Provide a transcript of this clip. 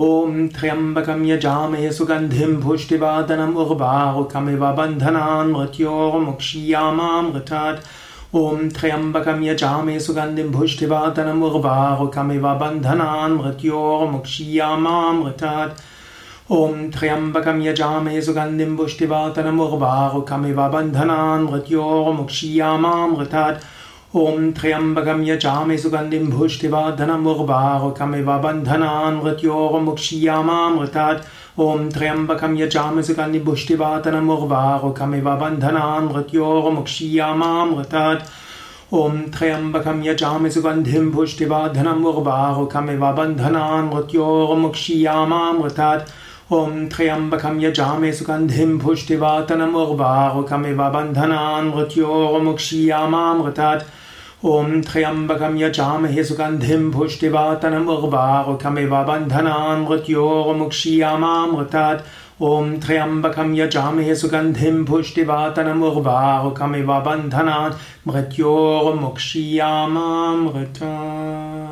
ॐ त्र्यम्बकं यजामहे सुगन्धिं पुष्टिवादनम् उर्वारुकमिव बन्धनान् मृत्योर्मुक्षीयामामृतात्। ॐ त्र्यम्बकं यजामहे सुगन्धिं पुष्टिवादनम् उर्वारुकमिव बन्धनान् मृत्योर्मुक्षीयामामृतात्। ॐ त्र्यम्बकं यजामहे सुगन्धिं पुष्टिवादनम् उर्वारुकमिव बन्धनान् मृत्योर्मुक्षीयामामृतात् ॐ त्र्यम्बकं यजामि सुगन्धिं बन्धनान् मृत्योर्मुक्षीयामामृतात् ॐ त्र्यम्बकं यजामि सुगन्धिं बन्धनान् मृत्योर्मुक्षीयामामृतात् ॐ त्र्यम्बकं यजामि सुगन्धिं बन्धनान् मृत्योर्मुक्षीयामामृतात् ॐ त्र्यम्बकं यजामि सुगन्धिं पुष्टिवातनम् उर्वारुकमिव बन्धनान् मृत्योर्मुक्षीयामामृतात् ॐ त्र्यम्बकं यजामहे सुगन्धिं पुष्टिवातनम् उर्वारुकमिव बन्धनान् मृत्योर्मुक्षीयामामृतात्। ॐ त्र्यम्बकं यजामहे सुगन्धिं पुष्टिवातनम् उर्वारुकमिव बन्धनान् मृत्योर्मुक्षीयामामृतात्